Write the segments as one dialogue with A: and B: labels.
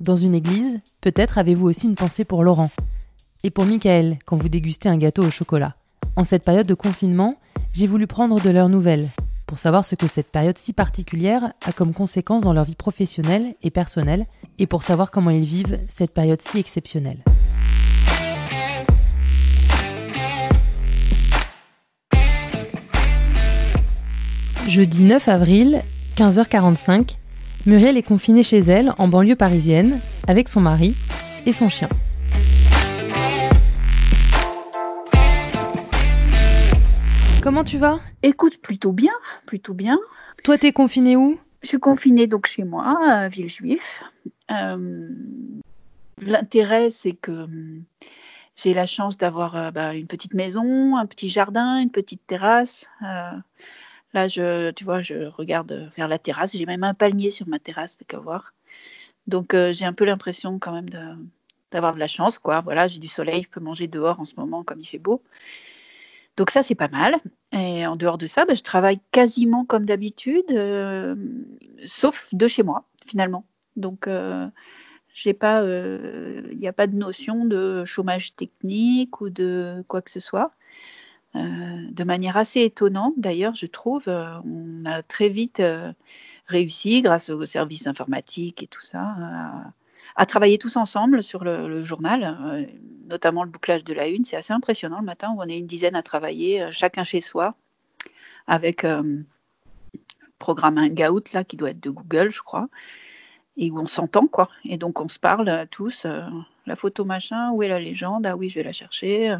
A: dans une église, peut-être avez-vous aussi une pensée pour Laurent. Et pour Michael quand vous dégustez un gâteau au chocolat. En cette période de confinement, j'ai voulu prendre de leurs nouvelles, pour savoir ce que cette période si particulière a comme conséquence dans leur vie professionnelle et personnelle, et pour savoir comment ils vivent cette période si exceptionnelle. Jeudi 9 avril, 15h45, Muriel est confinée chez elle, en banlieue parisienne, avec son mari et son chien. Comment tu vas?
B: Écoute, plutôt bien, plutôt bien.
A: Toi, t'es confinée où?
B: Je suis confinée donc chez moi, à Villejuif. Euh, L'intérêt, c'est que hum, j'ai la chance d'avoir euh, bah, une petite maison, un petit jardin, une petite terrasse. Euh, Là, je, tu vois, je regarde vers la terrasse. J'ai même un palmier sur ma terrasse, t'as qu'à voir. Donc, euh, j'ai un peu l'impression quand même d'avoir de, la chance, quoi. Voilà, j'ai du soleil, je peux manger dehors en ce moment comme il fait beau. Donc ça, c'est pas mal. Et en dehors de ça, bah, je travaille quasiment comme d'habitude, euh, sauf de chez moi, finalement. Donc, euh, j'ai il n'y a pas de notion de chômage technique ou de quoi que ce soit. Euh, de manière assez étonnante d'ailleurs, je trouve. Euh, on a très vite euh, réussi, grâce aux services informatiques et tout ça, à, travailler tous ensemble sur le, journal, notamment le bouclage de la une. C'est assez impressionnant le matin où on est une dizaine à travailler, chacun chez soi, avec un programme Hangout là, qui doit être de Google, je crois, et où on s'entend, quoi. Et donc on se parle tous, la photo machin, où est la légende? Ah oui, je vais la chercher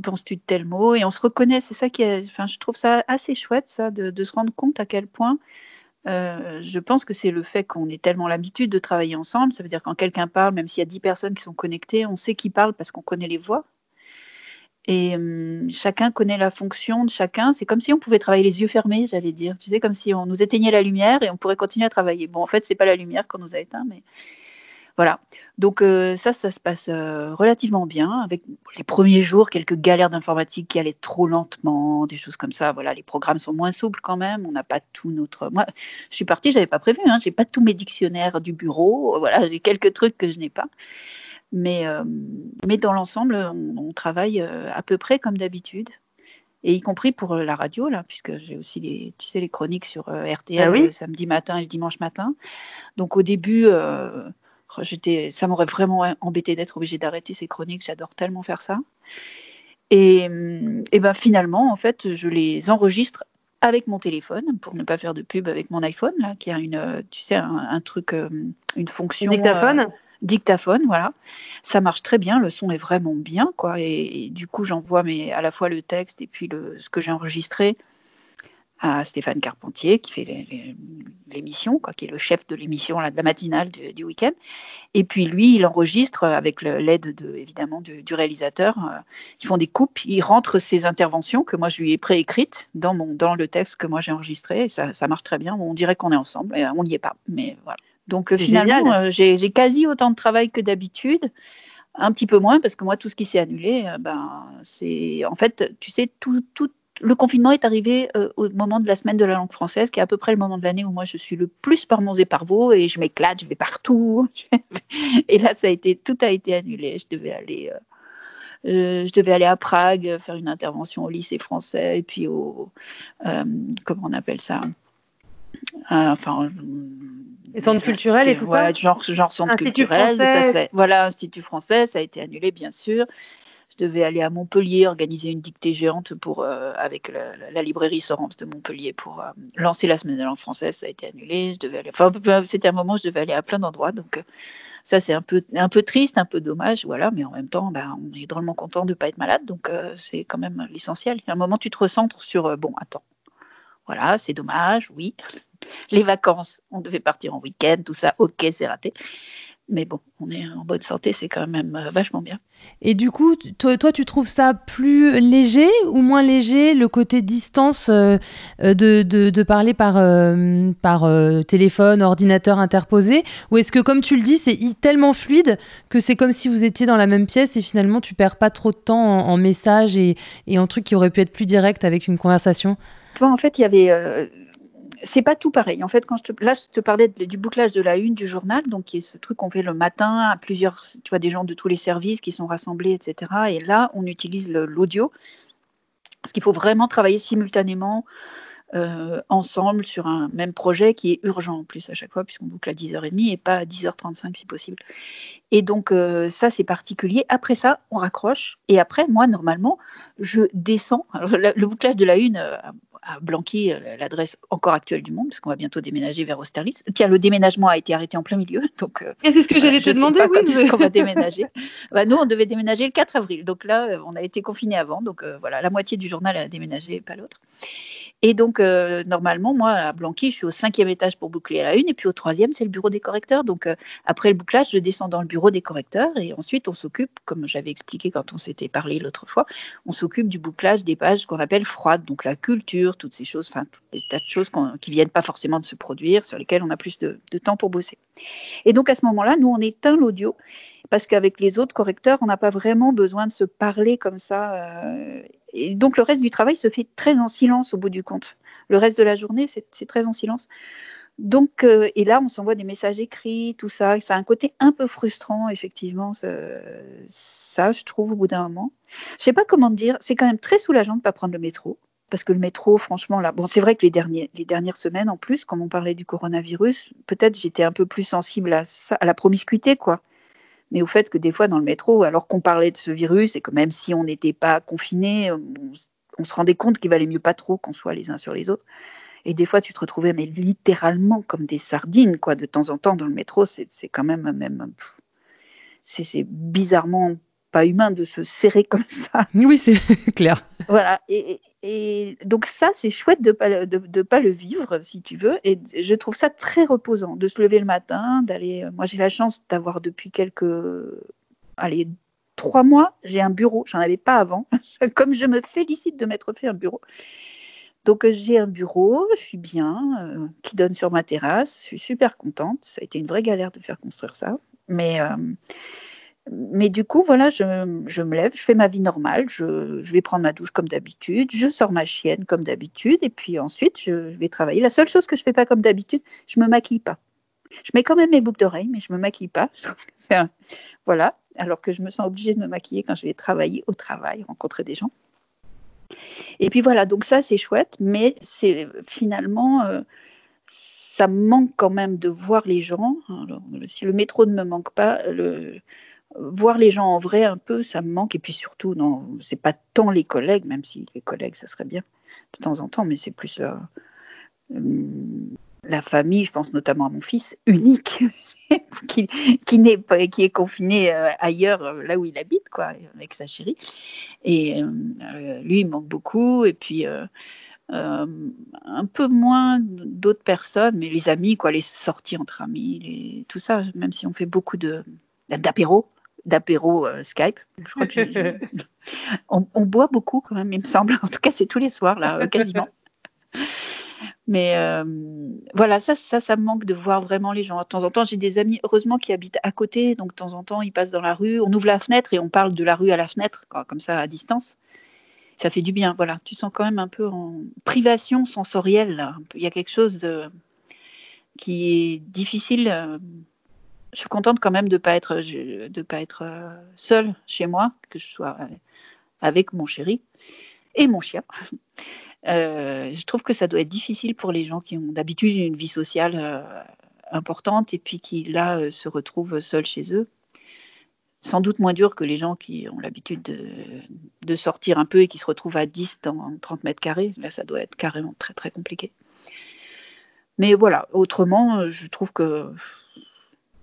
B: penses-tu de tel mot Et on se reconnaît, c'est ça qui est, enfin, je trouve ça assez chouette, ça, de, se rendre compte à quel point, euh, je pense que c'est le fait qu'on ait tellement l'habitude de travailler ensemble, ça veut dire quand quelqu'un parle, même s'il y a dix personnes qui sont connectées, on sait qui parle parce qu'on connaît les voix. Et hum, chacun connaît la fonction de chacun. C'est comme si on pouvait travailler les yeux fermés, j'allais dire. Tu sais, comme si on nous éteignait la lumière et on pourrait continuer à travailler. Bon, en fait, c'est pas la lumière qu'on nous a éteint, mais voilà. Donc euh, ça, ça se passe euh, relativement bien. Avec les premiers jours, quelques galères d'informatique qui allaient trop lentement, des choses comme ça. Voilà, les programmes sont moins souples quand même. On n'a pas tout notre. Moi, je suis partie, j'avais pas prévu. Hein, j'ai pas tous mes dictionnaires du bureau. Voilà, j'ai quelques trucs que je n'ai pas. Mais, euh, mais dans l'ensemble, on, travaille à peu près comme d'habitude et y compris pour la radio là, puisque j'ai aussi les, tu sais, les chroniques sur RTL ah le samedi matin et le dimanche matin. Donc au début, j'étais, ça m'aurait vraiment embêté d'être obligée d'arrêter ces chroniques. J'adore tellement faire ça. Et, mm, et ben finalement, en fait, je les enregistre avec mon téléphone pour ne pas faire de pub avec mon iPhone là, qui a une, tu sais, un, truc, euh, une fonction.
A: Dictaphone. Euh,
B: dictaphone, voilà. Ça marche très bien, le son est vraiment bien, quoi. Et, du coup, j'envoie mais à la fois le texte et puis le, ce que j'ai enregistré à Stéphane Carpentier, qui fait l'émission, qui est le chef de l'émission, de la matinale du, week-end. Et puis lui, il enregistre avec l'aide de, évidemment du, réalisateur. Euh, ils font des coupes, il rentre ses interventions que moi je lui ai préécrites dans, mon, dans le texte que moi j'ai enregistré. Et ça, ça, marche très bien. On dirait qu'on est ensemble, et on n'y est pas. Mais voilà. Donc finalement, euh, j'ai quasi autant de travail que d'habitude un petit peu moins parce que moi tout ce qui s'est annulé euh, ben c'est en fait tu sais tout, tout le confinement est arrivé euh, au moment de la semaine de la langue française, qui est à peu près le moment de l'année où moi je suis le plus par mon et par vous, et je m'éclate, je vais partout. et là, ça a été, tout a été annulé. Je devais aller, euh, euh, je devais aller à Prague faire une intervention au lycée français, et puis au, comment on appelle ça?
A: Enfin, les centres culturels et tout
B: ouais, genre, genre centre culturel. Ça, voilà, Institut français, ça a été annulé, bien sûr devais aller à Montpellier organiser une dictée géante pour, euh, avec la, librairie Sorens de Montpellier pour euh, lancer la semaine de langue française. Ça a été annulé. Je devais aller, enfin, c'était un moment où je devais aller à plein d'endroits. Donc, euh, ça, c'est un peu, un peu triste, un peu dommage. Voilà, mais en même temps, ben, on est drôlement content de ne pas être malade. Donc, c'est quand même l'essentiel. À un moment, tu te recentres sur bon, attends. Voilà, c'est dommage, oui. Les vacances, on devait partir en week-end, tout ça, ok, c'est raté. Mais bon, on est en bonne santé, c'est quand même euh, vachement bien.
A: Et du coup, toi, toi, tu trouves ça plus léger ou moins léger, le côté distance euh, euh, de, de, parler par, par téléphone, ordinateur interposé? Ou est-ce que, comme tu le dis, c'est tellement fluide que c'est comme si vous étiez dans la même pièce et finalement tu perds pas trop de temps en, messages et, et en trucs qui auraient pu être plus directs avec une conversation?
B: Toi, en fait, il y avait c'est pas tout pareil. En fait, quand je te, là, je te parlais du bouclage de la une du journal, donc qui est ce truc qu'on fait le matin à plusieurs, tu vois, des gens de tous les services qui sont rassemblés, etc. Et là, on utilise l'audio, parce qu'il faut vraiment travailler simultanément euh, ensemble sur un même projet qui est urgent en plus à chaque fois, puisqu'on boucle à 10h30 et pas à 10h35 si possible. Et donc, euh, ça, c'est particulier. Après ça, on raccroche. Et après, moi, normalement, je descends. le, bouclage de la une, euh, à Blanqui, euh, l'adresse encore actuelle du monde, parce qu'on va bientôt déménager vers Austerlitz. Tiens, le déménagement a été arrêté en plein milieu. Donc,
A: euh, c'est ce que j'allais te demander.
B: Pas oui, quand on va déménager. bah, nous, on devait déménager le 4 avril. Donc là, euh, on a été confinés avant. Donc voilà, la moitié du journal a déménagé, pas l'autre. Et donc, euh, normalement, moi, à Blanqui, je suis au cinquième étage pour boucler à la une, et puis au troisième, c'est le bureau des correcteurs. Donc, euh, après le bouclage, je descends dans le bureau des correcteurs, et ensuite, on s'occupe, comme j'avais expliqué quand on s'était parlé l'autre fois, on s'occupe du bouclage des pages qu'on appelle froides, donc la culture, toutes ces choses, enfin, toutes les tas de choses qui viennent pas forcément de se produire, sur lesquelles on a plus de, temps pour bosser. Et donc, à ce moment-là, nous, on éteint l'audio, parce qu'avec les autres correcteurs, on n'a pas vraiment besoin de se parler comme ça. Euh, et donc le reste du travail se fait très en silence au bout du compte. Le reste de la journée, c'est très en silence. Donc, euh, et là, on s'envoie des messages écrits, tout ça. Ça a un côté un peu frustrant, effectivement, ça, je trouve, au bout d'un moment. Je sais pas comment dire, c'est quand même très soulageant de ne pas prendre le métro. Parce que le métro, franchement, là, bon, c'est vrai que les, derniers, les dernières semaines, en plus, comme on parlait du coronavirus, peut-être j'étais un peu plus sensible à, ça, à la promiscuité, quoi mais au fait que des fois dans le métro, alors qu'on parlait de ce virus et que même si on n'était pas confiné, on, se rendait compte qu'il valait mieux pas trop qu'on soit les uns sur les autres. Et des fois, tu te retrouvais mais littéralement comme des sardines, quoi, de temps en temps dans le métro. C'est quand même même c'est bizarrement pas humain de se serrer comme ça.
A: Oui, c'est clair.
B: Voilà. Et, donc ça, c'est chouette de ne de, de pas le vivre, si tu veux. Et je trouve ça très reposant de se lever le matin, d'aller... Euh, moi, j'ai la chance d'avoir depuis quelques... Allez, trois mois, j'ai un bureau. J'en avais pas avant. Comme je me félicite de m'être fait un bureau. Donc j'ai un bureau, je suis bien, euh, qui donne sur ma terrasse. Je suis super contente. Ça a été une vraie galère de faire construire ça. Mais... Euh, mais du coup, voilà, je, me lève, je fais ma vie normale, je, vais prendre ma douche comme d'habitude, je sors ma chienne comme d'habitude, et puis ensuite, je vais travailler. La seule chose que je fais pas comme d'habitude, je me maquille pas. Je mets quand même mes boucles d'oreilles, mais je me maquille pas. Voilà, alors que je me sens obligée de me maquiller quand je vais travailler au travail, rencontrer des gens. Et puis voilà, donc ça, c'est chouette, mais c'est finalement... Euh, ça me manque quand même de voir les gens. Si le métro ne me manque pas, le, voir les gens en vrai un peu, ça me manque. Et puis surtout, non, c'est pas tant les collègues, même si les collègues, ça serait bien de temps en temps, mais c'est plus euh, la famille. Je pense notamment à mon fils unique. qui, qui, n'est qui est confiné euh, ailleurs, euh, là où il habite, quoi, avec sa chérie. Et lui, il manque beaucoup. Et puis, un peu moins d'autres personnes, mais les amis, quoi, les sorties entre amis, les, tout ça, même si on fait beaucoup de d'apéro, d'apéro euh, Skype. Je crois que on, boit beaucoup quand même, il me semble. En tout cas, c'est tous les soirs, là, euh, quasiment. Mais euh, voilà, ça, ça, ça me manque de voir vraiment les gens. De temps en temps, j'ai des amis, heureusement, qui habitent à côté. Donc, de temps en temps, ils passent dans la rue. On ouvre la fenêtre et on parle de la rue à la fenêtre, comme ça, à distance. Ça fait du bien. Voilà, tu te sens quand même un peu en privation sensorielle. Là. Il y a quelque chose de... qui est difficile je suis contente quand même de ne pas être, euh, seule chez moi, que je sois euh, avec mon chéri et mon chien. Euh, je trouve que ça doit être difficile pour les gens qui ont d'habitude une vie sociale importante et puis qui là se retrouvent seuls chez eux. Sans doute moins dur que les gens qui ont l'habitude de, de, sortir un peu et qui se retrouvent à 10 dans 30 mètres carrés. Là, ça doit être carrément très très compliqué. Mais voilà, autrement, je trouve que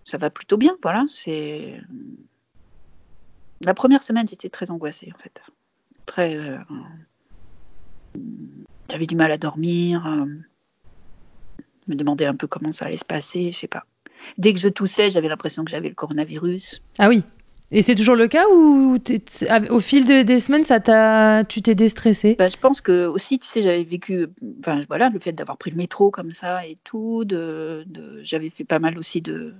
B: ça va plutôt bien. Voilà, c'est la première semaine, j'étais très angoissée en fait, très. Euh, j'avais du mal à dormir, euh, me demandais un peu comment ça allait se passer, je sais pas. Dès que je toussais, j'avais l'impression que j'avais le coronavirus.
A: Ah oui. Et c'est toujours le cas ou au fil des semaines, ça tu t'es déstressé
B: bah, Je pense que aussi, tu sais, j'avais vécu, enfin voilà, le fait d'avoir pris le métro comme ça et tout, de, j'avais fait pas mal aussi de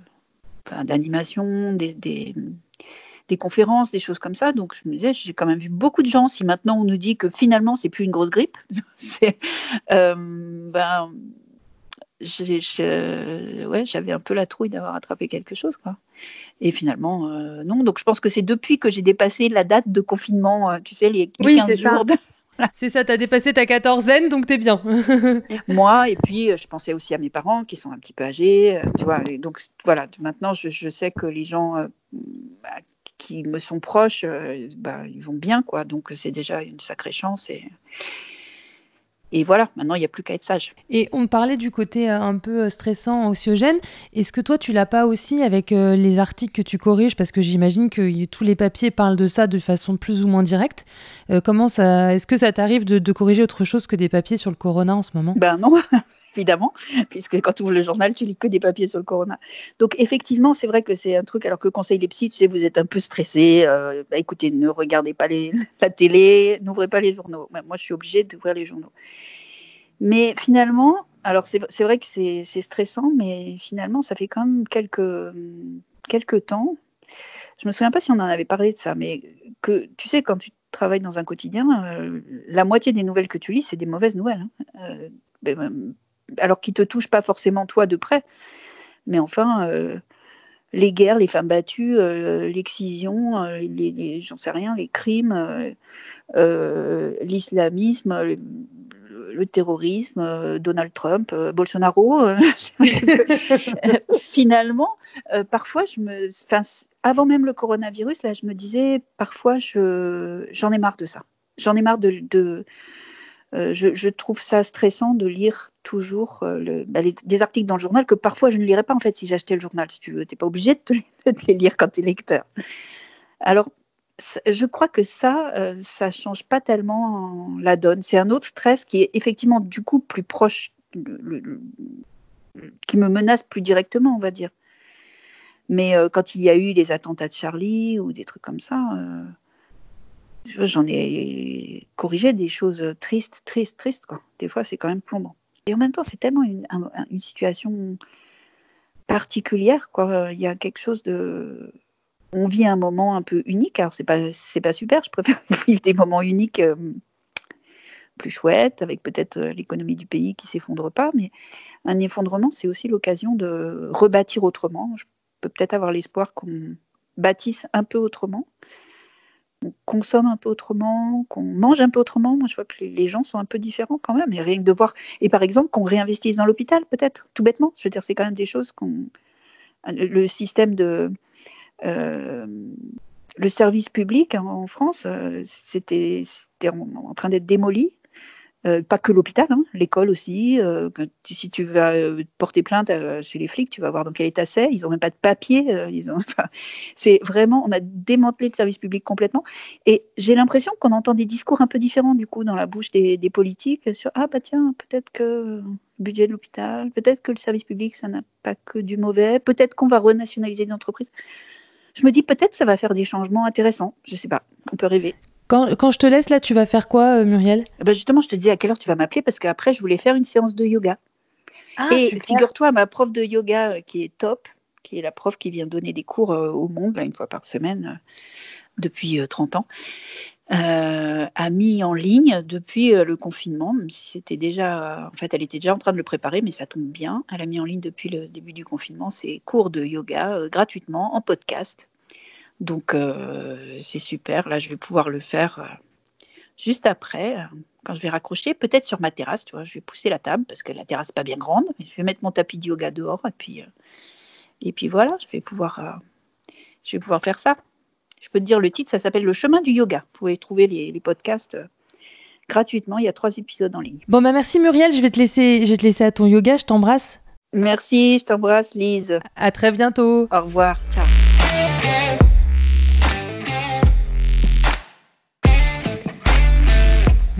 B: d'animation, des, des, conférences, des choses comme ça. Donc je me disais, j'ai quand même vu beaucoup de gens. Si maintenant on nous dit que finalement c'est plus une grosse grippe, c'est euh, ben j'avais un peu la trouille d'avoir attrapé quelque chose. Quoi. Et finalement, euh, non. Donc je pense que c'est depuis que j'ai dépassé la date de confinement, euh, tu sais, les, 15 jours.
A: C'est ça, tu as dépassé ta quatorzaine, donc tu es bien.
B: Moi, et puis euh, je pensais aussi à mes parents qui sont un petit peu âgés. vois, donc voilà, maintenant je, sais que les gens bah, qui me sont proches, bah, ils vont bien, quoi. Donc c'est déjà une sacrée chance. Et voilà, maintenant, il n'y a plus qu'à être sage.
A: Et on parlait du côté euh, un peu euh, stressant, anxiogène. Est-ce que toi, tu l'as pas aussi avec euh, les articles que tu corriges? Parce que j'imagine que tous les papiers parlent de ça de façon plus ou moins directe. comment ça, est-ce que ça t'arrive de, de, corriger autre chose que des papiers sur le corona en ce moment?
B: Ben non, évidemment, puisque quand tu ouvres le journal, tu lis que des papiers sur le corona. Donc effectivement, c'est vrai que c'est un truc, alors que conseil les psys, tu sais, vous êtes un peu stressé, euh, bah, écoutez, ne regardez pas la télé, n'ouvrez pas les journaux. moi, je suis obligée d'ouvrir les journaux. Mais finalement, alors c'est vrai que c'est stressant, mais finalement, ça fait quand même quelques, quelques temps. Je me souviens pas si on en avait parlé de ça, mais que tu sais, quand tu travailles dans un quotidien, euh, la moitié des nouvelles que tu lis, c'est des mauvaises nouvelles. Hein. Euh, ben, alors qui te touchent pas forcément toi de près, mais enfin, euh, les guerres, les femmes battues, euh, l'excision, euh, les, j'en sais rien, les crimes, l'islamisme, le, terrorisme, Donald Trump, Bolsonaro. finalement, parfois, je me, avant même le coronavirus, là, je me disais, parfois, je, j'en ai marre de ça. J'en ai marre de euh, je, trouve ça stressant de lire toujours euh, bah, des articles dans le journal que parfois je ne lirais pas en fait si j'achetais le journal, si tu veux. Tu n'es pas obligé de, les lire quand tu es lecteur. Alors, je crois que ça, euh, ça change pas tellement la donne. C'est un autre stress qui est effectivement du coup plus proche, qui me menace plus directement, on va dire. Mais quand il y a eu les attentats de Charlie ou des trucs comme ça, J'en ai corrigé des choses tristes, tristes, tristes. Des fois, c'est quand même plombant. Et en même temps, c'est tellement une, situation particulière. Il y a quelque chose de. On vit un moment un peu unique. Alors, c'est pas, pas super. Je préfère vivre des moments uniques euh, plus chouettes, avec peut-être euh, l'économie du pays qui s'effondre pas. Mais un effondrement, c'est aussi l'occasion de rebâtir autrement. Je peux peut-être avoir l'espoir qu'on bâtisse un peu autrement qu'on consomme un peu autrement, qu'on mange un peu autrement. Moi, je vois que les gens sont un peu différents quand même. Et rien que de voir, et par exemple, qu'on réinvestisse dans l'hôpital, peut-être, tout bêtement. Je veux dire, c'est quand même des choses qu'on. Le système de. Euh, le service public hein, en France, euh, c'était en, train d'être démoli. Euh, pas que l'hôpital, hein, l'école aussi. Euh, si tu vas euh, porter plainte chez les flics, tu vas voir dans quel état c'est. Ils n'ont même pas de papier. ont, c'est vraiment, on a démantelé le service public complètement. Et j'ai l'impression qu'on entend des discours un peu différents du coup dans la bouche des, politiques sur ah bah tiens peut-être que le budget de l'hôpital, peut-être que le service public ça n'a pas que du mauvais, peut-être qu'on va renationaliser des entreprises. Je me dis peut-être ça va faire des changements intéressants. Je sais pas, on peut rêver.
A: Quand, je te laisse là, tu vas faire quoi, euh, Muriel?
B: Eh ben Justement, je te dis à quelle heure tu vas m'appeler parce qu'après, je voulais faire une séance de yoga. Ah, et figure-toi, ma prof de yoga euh, qui est top, qui est la prof qui vient donner des cours euh, au monde, là, une fois par semaine, depuis 30 ans, a mis en ligne depuis le confinement, c'était déjà, en fait, elle était déjà en train de le préparer, mais ça tombe bien. Elle a mis en ligne depuis le début du confinement ses cours de yoga gratuitement en podcast donc euh, c'est super. Là, je vais pouvoir le faire euh, juste après, euh, quand je vais raccrocher, peut-être sur ma terrasse. Tu vois, je vais pousser la table parce que la terrasse n'est pas bien grande. Je vais mettre mon tapis de yoga dehors et puis et puis voilà, je vais pouvoir je vais pouvoir faire ça. Je peux te dire le titre, ça s'appelle Le chemin du yoga. Vous pouvez trouver les, podcasts gratuitement. Il y a trois épisodes en ligne.
A: Bon bah merci Muriel, je vais te laisser, je vais te laisser à ton yoga. Je t'embrasse.
B: Merci, je t'embrasse Lise.
A: À très bientôt.
B: Au revoir. Ciao.